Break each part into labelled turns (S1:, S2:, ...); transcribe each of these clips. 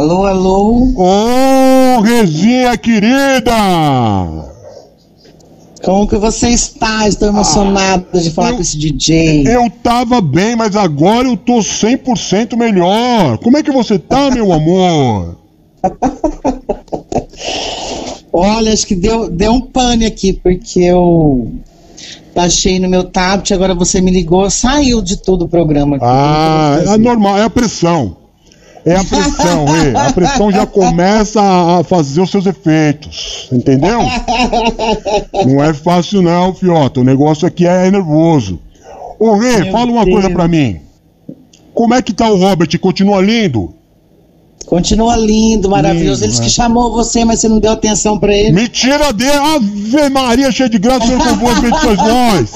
S1: Alô, alô?
S2: Ô, Rezinha querida!
S1: Como que você está? Estou emocionada ah, de falar
S2: eu,
S1: com esse DJ.
S2: Eu tava bem, mas agora eu tô 100% melhor. Como é que você tá, meu amor?
S1: Olha, acho que deu, deu um pane aqui, porque eu baixei no meu tablet, agora você me ligou, saiu de todo o programa. Aqui,
S2: ah, é normal, é a pressão. É a pressão, é. A pressão já começa a fazer os seus efeitos, entendeu? Não é fácil não, Fiota. O negócio aqui é nervoso. Ô, Rê, fala uma Deus. coisa pra mim. Como é que tá o Robert? Continua lindo?
S1: Continua lindo, maravilhoso. Lindo, Ele que chamou você, mas você não deu atenção pra ele.
S2: Mentira dele! Ave Maria, cheia de graça, eu não vou bendições nós.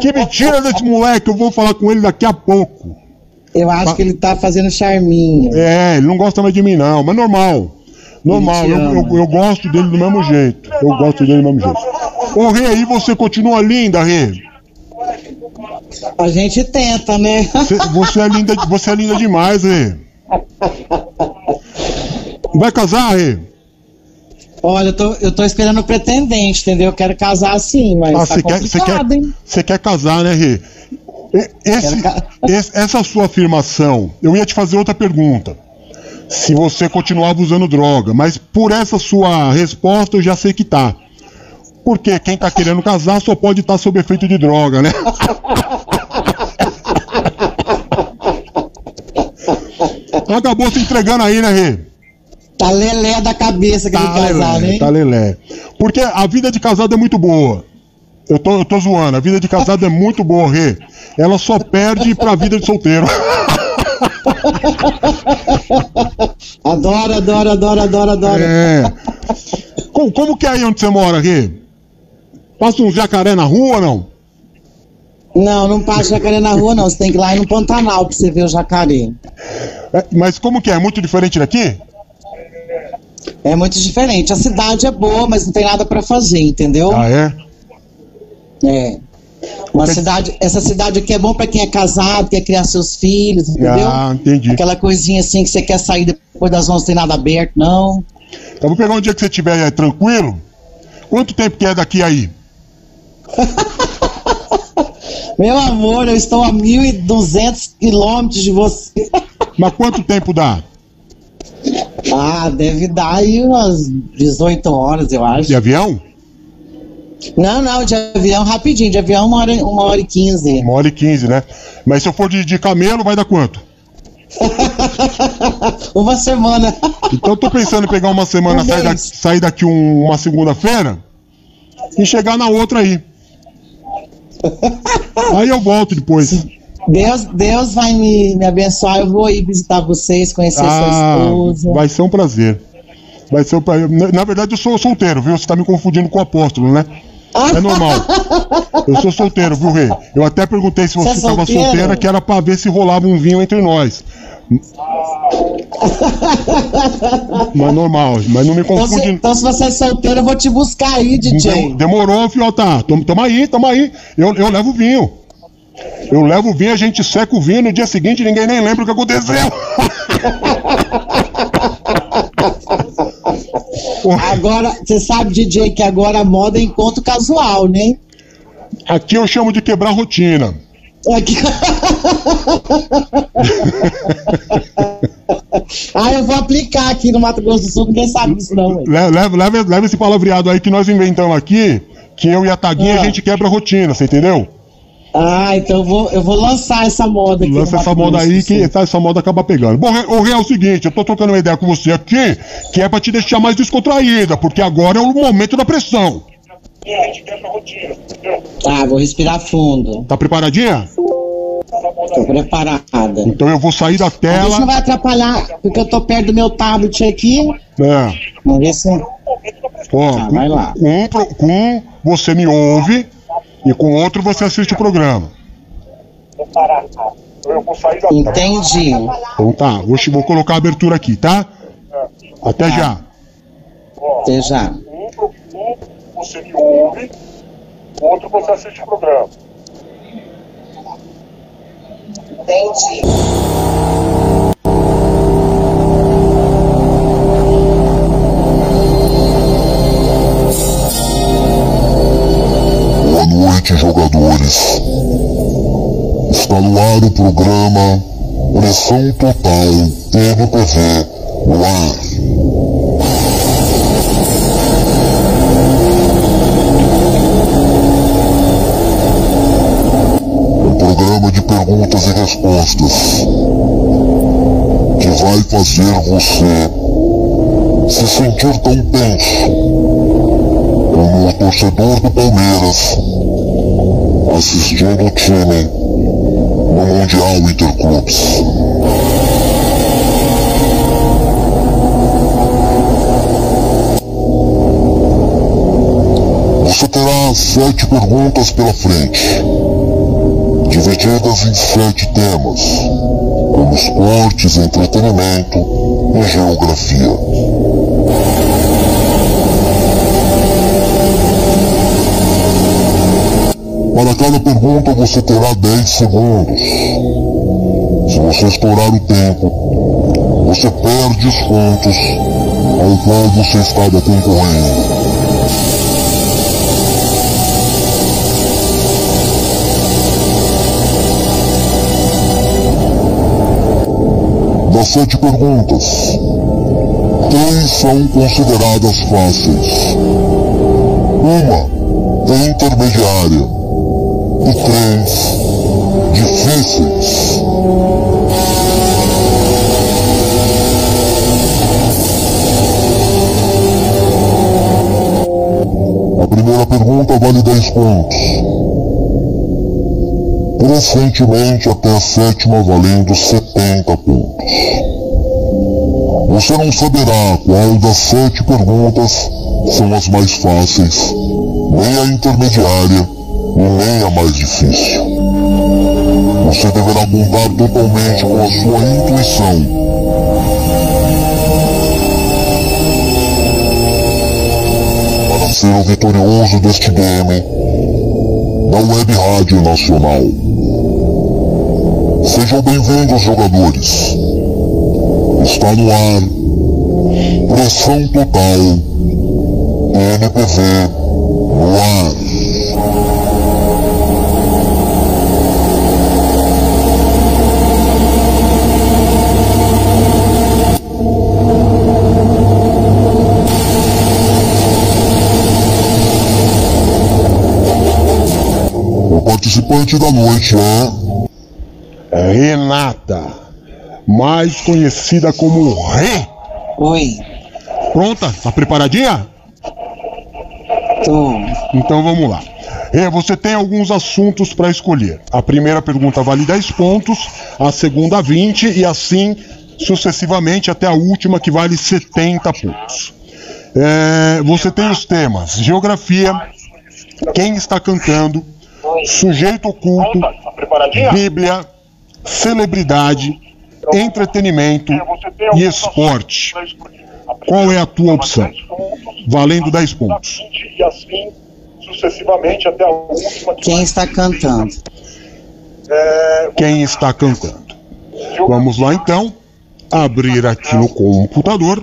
S2: Que mentira desse moleque, eu vou falar com ele daqui a pouco.
S1: Eu acho que ele tá fazendo charminho.
S2: É, ele não gosta mais de mim, não, mas normal. Normal, eu, eu, eu, gosto dele do mesmo jeito. Eu gosto dele do mesmo jeito. Ô, Rê, aí você continua linda, Rê?
S1: A gente tenta, né?
S2: Você, você, é, linda, você é linda demais, Rê. Vai casar, Rê?
S1: Olha, eu tô, eu tô esperando o pretendente, entendeu? Eu quero casar assim, mas ah, tá quer, você quer,
S2: Você quer casar, né, Rê? Esse, esse, essa sua afirmação, eu ia te fazer outra pergunta. Se você continuava usando droga, mas por essa sua resposta eu já sei que tá. Porque quem tá querendo casar só pode estar tá sob efeito de droga, né? Acabou se entregando aí, né, Rê?
S1: Tá lelé da cabeça que tá casar, né?
S2: Tá lelé. Porque a vida de casado é muito boa. Eu tô, eu tô zoando, a vida de casado é muito boa, Rê. Ela só perde pra vida de solteiro.
S1: adoro, adoro, adoro, adoro, adoro.
S2: É. Como, como que é aí onde você mora, Rê? Passa um jacaré na rua ou não?
S1: Não, não passa jacaré na rua, não. Você tem que ir lá no Pantanal pra você ver o jacaré.
S2: É, mas como que é? É muito diferente daqui?
S1: É muito diferente. A cidade é boa, mas não tem nada para fazer, entendeu?
S2: Ah, é?
S1: É. Uma cidade, essa cidade aqui é bom para quem é casado, quer criar seus filhos, entendeu?
S2: Ah, entendi.
S1: Aquela coisinha assim que você quer sair depois das 11 tem nada aberto, não.
S2: Então vou pegar um dia que você estiver é, tranquilo. Quanto tempo que é daqui aí?
S1: Meu amor, eu estou a 1.200 quilômetros de você.
S2: Mas quanto tempo dá?
S1: Ah, deve dar aí umas 18 horas, eu acho.
S2: De avião?
S1: Não, não, de avião rapidinho. De avião, uma hora, uma hora e quinze.
S2: Uma hora e quinze, né? Mas se eu for de, de camelo, vai dar quanto?
S1: uma semana.
S2: Então eu tô pensando em pegar uma semana, um sair, daqui, sair daqui um, uma segunda-feira e chegar na outra aí. aí eu volto depois.
S1: Deus, Deus vai me, me abençoar. Eu vou ir visitar vocês, conhecer ah, sua esposa.
S2: Vai ser um prazer. Vai ser um prazer. Na, na verdade, eu sou solteiro, viu? Você tá me confundindo com o apóstolo, né? É normal. Eu sou solteiro, viu, Rei? Eu até perguntei se você é solteira, que era pra ver se rolava um vinho entre nós. mas normal, mas não me confunde. Então se,
S1: então, se você é solteiro, eu vou te buscar aí, DJ.
S2: Demorou, Fiota. Toma, toma aí, toma aí. Eu, eu levo vinho. Eu levo vinho, a gente seca o vinho, no dia seguinte ninguém nem lembra o que aconteceu.
S1: Agora, você sabe, DJ, que agora a moda é encontro casual, né?
S2: Aqui eu chamo de quebrar rotina. Aqui...
S1: ah, eu vou aplicar aqui no Mato Grosso do Sul, ninguém sabe disso não.
S2: Leva, leva, leva esse palavreado aí que nós inventamos aqui, que eu e a Taguinha ah. a gente quebra rotina, você entendeu?
S1: Ah, então eu vou, eu vou lançar essa moda aqui.
S2: Lança essa moda aí que essa, essa moda acaba pegando. Bom, o real é o seguinte, eu tô trocando uma ideia com você aqui, que é pra te deixar mais descontraída, porque agora é o momento da pressão.
S1: Tá, vou respirar fundo.
S2: Tá preparadinha?
S1: Tô preparada.
S2: Então eu vou sair da tela.
S1: Isso não vai atrapalhar, porque eu tô perto do meu tablet aqui.
S2: É.
S1: Vamos ver se.
S2: Ó, tá, vai lá. Com, com você me ouve e com outro você assiste o programa.
S1: Entendi.
S2: Então tá, vou, vou colocar a abertura aqui, tá? Até tá. já.
S1: Até já.
S2: Você me ouve, o outro você assiste o programa.
S1: Entendi.
S3: Está no ar o programa Pressão Total no ar. Um programa de perguntas e respostas que vai fazer você se sentir tão tenso como o torcedor do Palmeiras assistindo o time no Mundial Interclubes. Você terá sete perguntas pela frente, divididas em sete temas, como esportes, entretenimento e geografia. Para cada pergunta você terá 10 segundos. Se você estourar o tempo, você perde os pontos ao qual você estava concorrendo. Das sete perguntas, três são consideradas fáceis. Uma é intermediária três difíceis. A primeira pergunta vale 10 pontos. Presentemente até a sétima valendo 70 pontos. Você não saberá qual das sete perguntas são as mais fáceis, nem a intermediária nem a mais difícil. Você deverá contar totalmente com a sua intuição. Para ser o vitorioso deste game da Web Rádio Nacional. Sejam bem-vindos, jogadores. Está no ar. Pressão total. NPV no ar. Participante da noite é
S2: Renata, mais conhecida como Rê.
S1: Oi,
S2: Pronta? Tá preparadinha?
S1: tô.
S2: Então vamos lá. Rê, você tem alguns assuntos para escolher. A primeira pergunta vale 10 pontos, a segunda 20 e assim sucessivamente até a última que vale 70 pontos. É, você tem os temas geografia, quem está cantando, sujeito oculto, Bíblia, celebridade, entretenimento e esporte. Qual é a tua opção? Valendo 10 pontos.
S3: E assim sucessivamente até a última.
S1: Quem está cantando?
S3: É,
S2: Quem está cantando? Vamos lá então. Abrir aqui no computador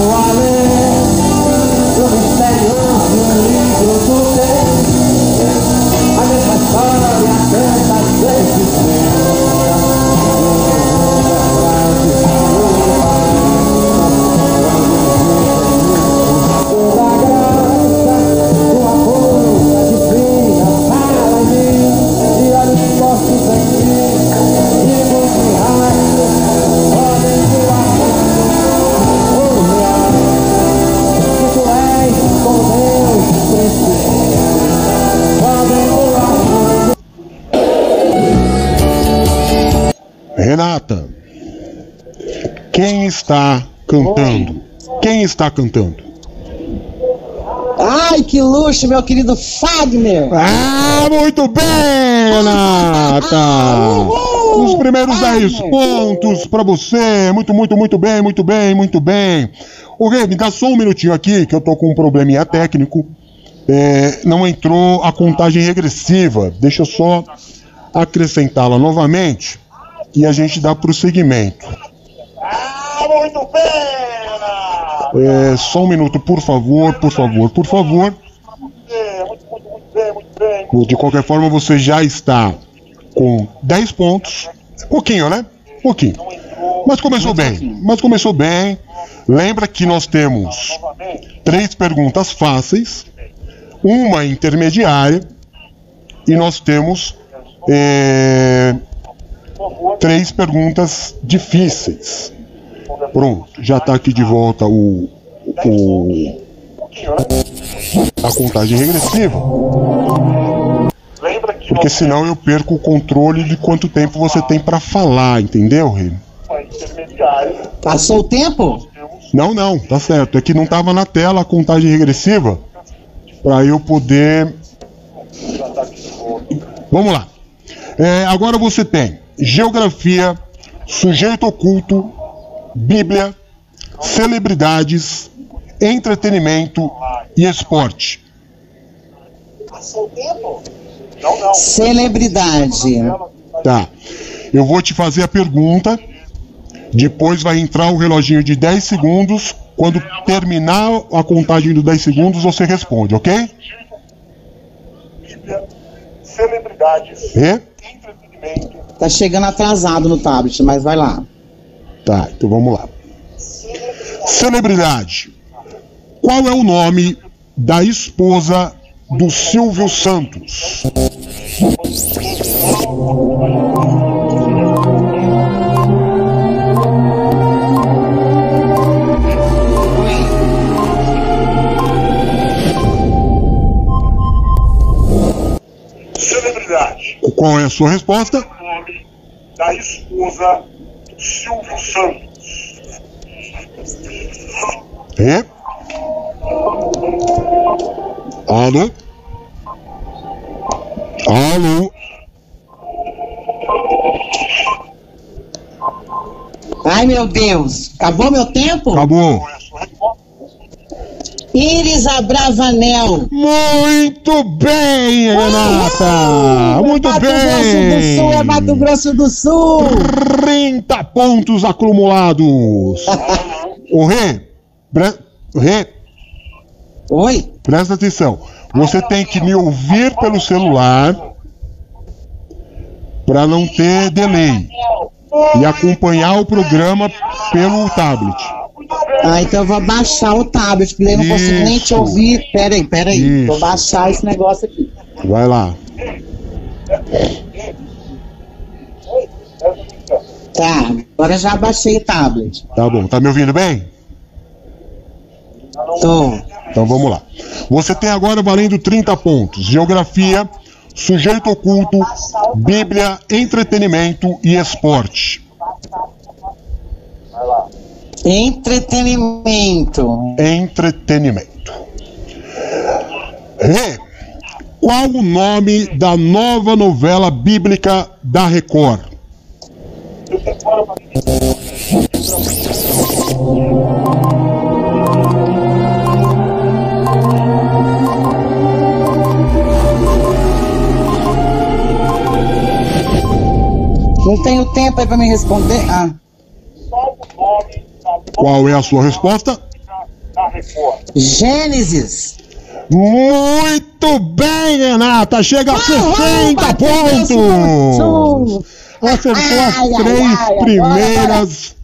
S2: quem está cantando? Quem está cantando?
S1: Ai, que luxo, meu querido Fagner!
S2: Ah, muito bem, Renata!
S1: Uhul!
S2: Os primeiros 10 pontos para você. Muito, muito, muito bem, muito bem, muito bem. O Rei, me dá só um minutinho aqui, que eu tô com um probleminha técnico. É, não entrou a contagem regressiva. Deixa eu só acrescentá-la novamente e a gente dá prosseguimento.
S4: Muito bem!
S2: É, só um minuto, por favor, por favor, por favor.
S4: Muito, muito bem, muito bem.
S2: De qualquer forma, você já está com 10 pontos. Pouquinho, né? Pouquinho. Mas começou bem. Mas começou bem. Lembra que nós temos três perguntas fáceis, uma intermediária e nós temos é, três perguntas difíceis. Pronto, já está aqui de volta o, o a contagem regressiva.
S4: Lembra que
S2: Porque senão eu perco o controle de quanto tempo você tem para falar, entendeu, Rei?
S4: intermediária
S1: Passou o tempo?
S2: Não, não, tá certo. É que não tava na tela a contagem regressiva para eu poder. Vamos lá. É, agora você tem geografia, sujeito oculto, Bíblia, celebridades, entretenimento e esporte.
S4: Não, não.
S1: Celebridade.
S2: Tá. Eu vou te fazer a pergunta. Depois vai entrar o reloginho de 10 segundos. Quando terminar a contagem dos 10 segundos, você responde, ok?
S4: Bíblia, celebridades,
S2: E?
S4: entretenimento,
S1: Tá chegando atrasado no tablet, mas vai lá.
S2: Tá, então vamos lá. Celebridade. Qual é o nome da esposa do Silvio Santos?
S4: celebridade.
S2: Qual é a sua resposta?
S4: Nome da esposa Silvio Santos.
S2: E? Alô? Alô?
S1: Ai, meu Deus. Acabou meu tempo?
S2: Acabou.
S4: Qual é a sua resposta?
S1: Iris Abravanel.
S2: Muito bem, Renata! Muito
S1: Mato Grosso do Sul é! Mato Grosso do Sul.
S2: 30 pontos acumulados. O Rê, pre... Rê,
S1: Oi?
S2: presta atenção. Você tem que me ouvir pelo celular para não ter delay e acompanhar o programa pelo tablet.
S1: Ah, então eu vou baixar o tablet, porque eu não consigo nem te
S2: Isso.
S1: ouvir. Peraí, peraí.
S2: Isso.
S1: Vou baixar esse negócio aqui.
S2: Vai lá.
S1: Tá, agora já baixei o tablet.
S2: Tá bom. Tá me ouvindo bem?
S1: Tô.
S2: Então vamos lá. Você tem agora valendo 30 pontos: Geografia, Sujeito Oculto, Bíblia, Entretenimento e Esporte.
S1: Entretenimento.
S2: Entretenimento. Rê, qual o nome da nova novela bíblica da Record?
S1: Não tenho tempo aí pra me responder. Ah,
S4: Qual o nome da
S2: Qual é a sua resposta?
S1: Gênesis.
S2: Muito bem, Renata! Chega a 60
S1: Mato Grosso do
S2: pontos! Acertou as três primeiras.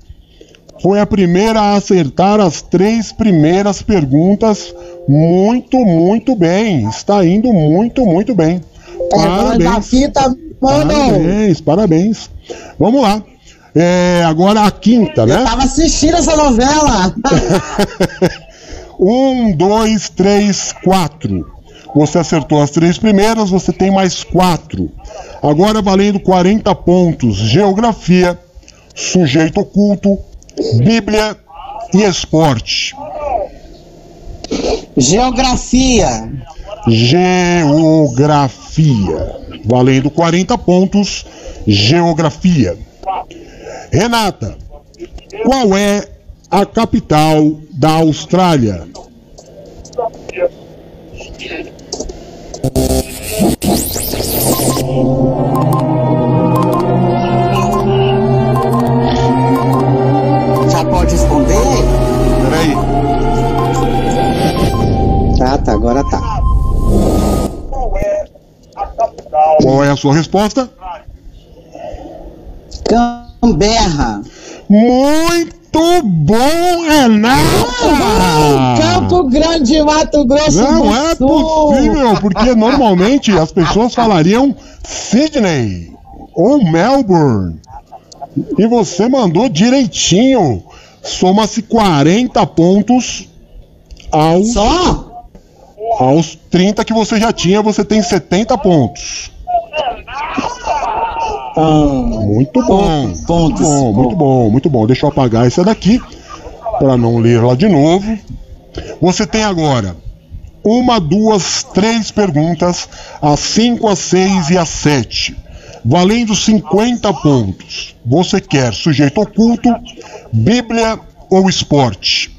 S2: Foi a primeira a acertar as três primeiras perguntas. Muito, muito bem. Está indo muito, muito bem.
S1: Da
S2: Parabéns.
S1: mano.
S2: Parabéns, parabéns. Vamos lá. É, agora a quinta,
S1: Eu
S2: né?
S1: tava assistindo essa novela.
S2: Um, dois, três, quatro. Você acertou as três primeiras, você tem mais quatro. Agora valendo 40 pontos: Geografia, Sujeito Oculto, Bíblia e Esporte.
S1: Geografia.
S2: Geografia. Valendo 40 pontos: Geografia. Renata, qual é a capital da Austrália?
S1: Já pode responder?
S2: Peraí.
S1: Tá, tá, agora tá.
S4: Qual é a capital
S2: Qual é a sua resposta?
S1: Canberra.
S2: Muito bom, Renata!
S1: Campo Grande, Mato Grosso
S2: Não
S1: do
S2: é
S1: Sul.
S2: possível, porque normalmente as pessoas falariam Sydney ou Melbourne. E você mandou direitinho. Soma-se 40 pontos aos,
S1: Só?
S2: aos 30 que você já tinha, você tem 70 pontos.
S1: Ah,
S2: Muito bom. Muito bom, muito bom, muito bom. Deixa eu apagar essa daqui para não ler lá de novo. Você tem agora uma, duas, três perguntas, as 5, as 6 e as 7. Valendo 50 pontos. Você quer sujeito oculto, Bíblia ou esporte?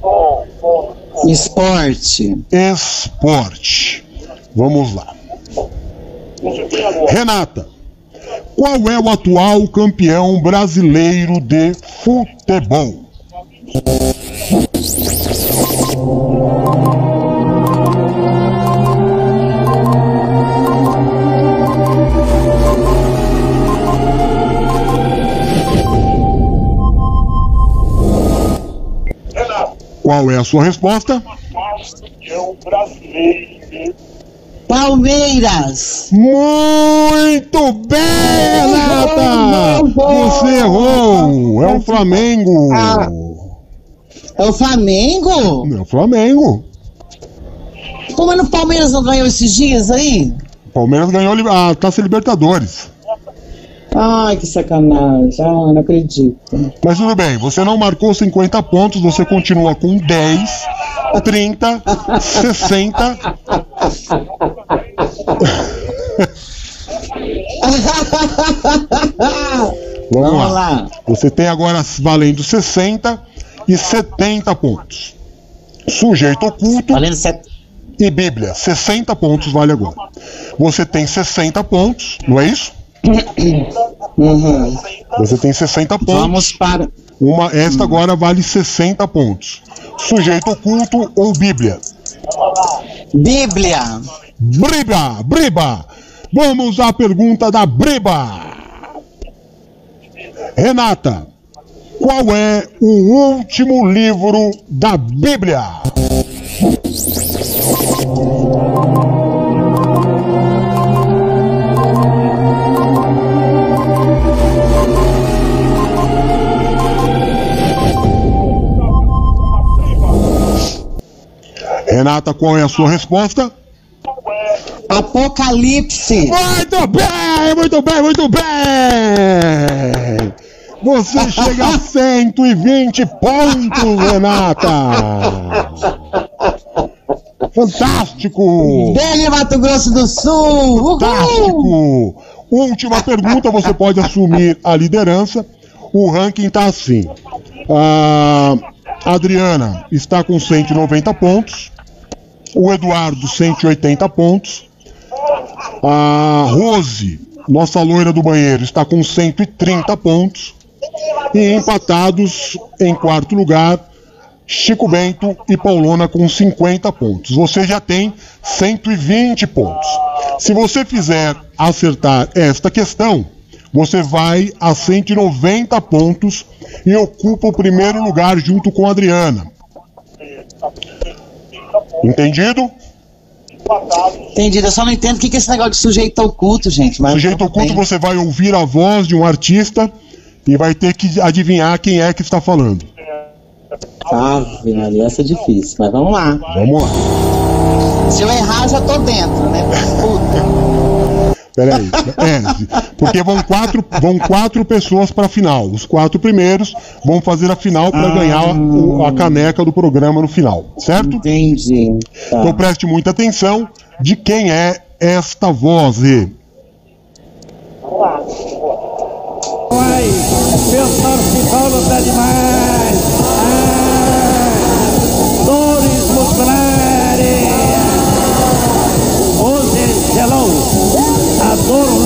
S4: Bom, bom.
S1: esporte.
S2: Esporte. Vamos lá. Renata, qual é o atual campeão brasileiro de futebol? Qual é a sua resposta?
S4: qual campeão brasileiro de
S1: Palmeiras.
S2: Muito bem, Renata! Você errou! É o Flamengo!
S1: Ah. É o Flamengo?
S2: É o Flamengo!
S1: Como é no Palmeiras não ganhou esses dias aí?
S2: O Palmeiras ganhou a Taça Libertadores.
S1: Ai, que sacanagem. Ah, não acredito.
S2: Mas tudo bem, você não marcou 50 pontos, você continua com 10, 30, 60. Vamos,
S1: Vamos
S2: lá.
S1: lá.
S2: Você tem agora valendo 60 e 70 pontos. Sujeito oculto
S1: Valendo sete.
S2: e Bíblia. 60 pontos vale agora. Você tem 60 pontos, não é isso?
S1: Uhum.
S2: Você tem 60 pontos.
S1: Vamos para.
S2: Uma, esta agora vale 60 pontos. Sujeito oculto ou Bíblia?
S1: Bíblia.
S2: Briba, briba. Vamos à pergunta da briba. Renata, qual é o último livro da Bíblia? Renata, qual é a sua resposta?
S1: Apocalipse.
S2: Muito bem, muito bem, muito bem! Você chega a 120 pontos, Renata! Fantástico!
S1: Dele, Mato Grosso do Sul. Uhul.
S2: Fantástico! Última pergunta, você pode assumir a liderança. O ranking está assim. A Adriana está com 190 pontos. O Eduardo, 180 pontos. A Rose, nossa loira do banheiro, está com 130 pontos. E empatados em quarto lugar, Chico Bento e Paulona com 50 pontos. Você já tem 120 pontos. Se você fizer acertar esta questão, você vai a 190 pontos e ocupa o primeiro lugar junto com a Adriana. Entendido?
S1: Entendido. Eu só não entendo o que é esse negócio de sujeito oculto, gente. Mas
S2: Sujeito oculto, você vai ouvir a voz de um artista e vai ter que adivinhar quem é que está falando.
S1: Ave Maria, essa é difícil. Mas vamos lá.
S2: Vamos lá.
S1: Se eu errar, já tô dentro, né? Puta.
S2: Peraí. É, porque vão quatro, vão quatro pessoas para a final. Os quatro primeiros vão fazer a final para
S1: Ah.
S2: ganhar o- a caneca do programa no final, certo?
S1: Entendi. Tá.
S2: Então preste muita atenção de quem é esta voz. E
S4: Vamos lá.
S5: Vai, meu São Paulo tá demais.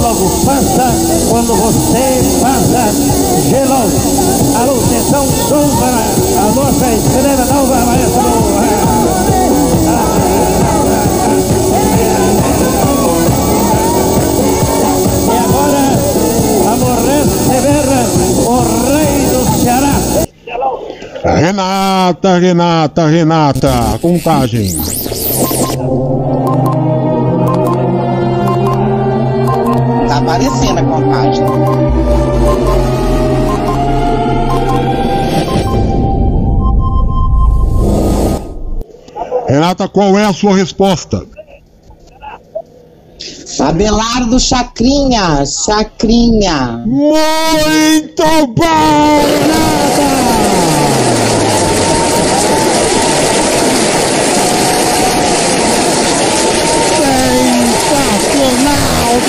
S5: Logo passa quando você passa. Gelou. Alô, atenção, som para a nossa estrela nova, maestro. E agora vamos receber o rei do Ceará.
S2: Renata, Renata, Renata, contagem.
S1: Aparecendo a contagem.
S2: Renata, qual é a sua resposta?
S1: Abelardo Chacrinha, Chacrinha.
S2: Muito bom, Renata!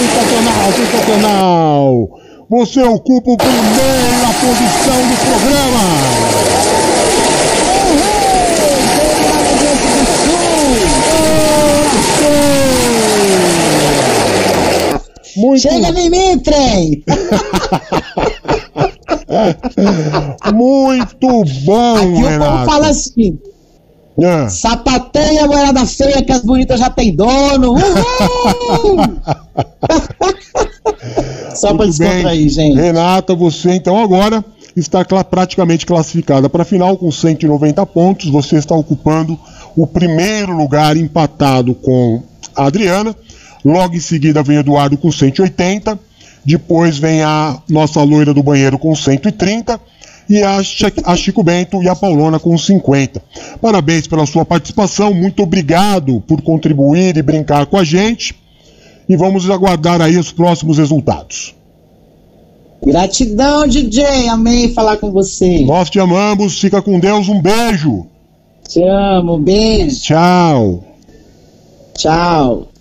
S2: Sensacional, sensacional! Você ocupa a primeira posição do programa! Muito,
S1: Chega em mim, trem!
S2: muito bom,
S1: Aqui o povo
S2: Renata!
S1: fala assim:
S2: É.
S1: sapateia, moeda feia, que as bonitas já tem dono. Uhul! Só
S2: bem.
S1: descontrair, gente.
S2: Renata, você então agora está praticamente classificada para a final com 190 pontos. Você está ocupando o primeiro lugar empatado com a Adriana. Logo em seguida vem Eduardo com 180. Depois vem a nossa loira do banheiro com 130. E a, Chi- a Chico Bento e a Paulona com 50. Parabéns pela sua participação. Muito obrigado por contribuir e brincar com a gente. E vamos aguardar aí os próximos resultados.
S1: Gratidão, DJ. Amei falar com você.
S2: Nós te amamos, fica com Deus, um beijo.
S1: Te amo. Beijo.
S2: Tchau.
S1: Tchau.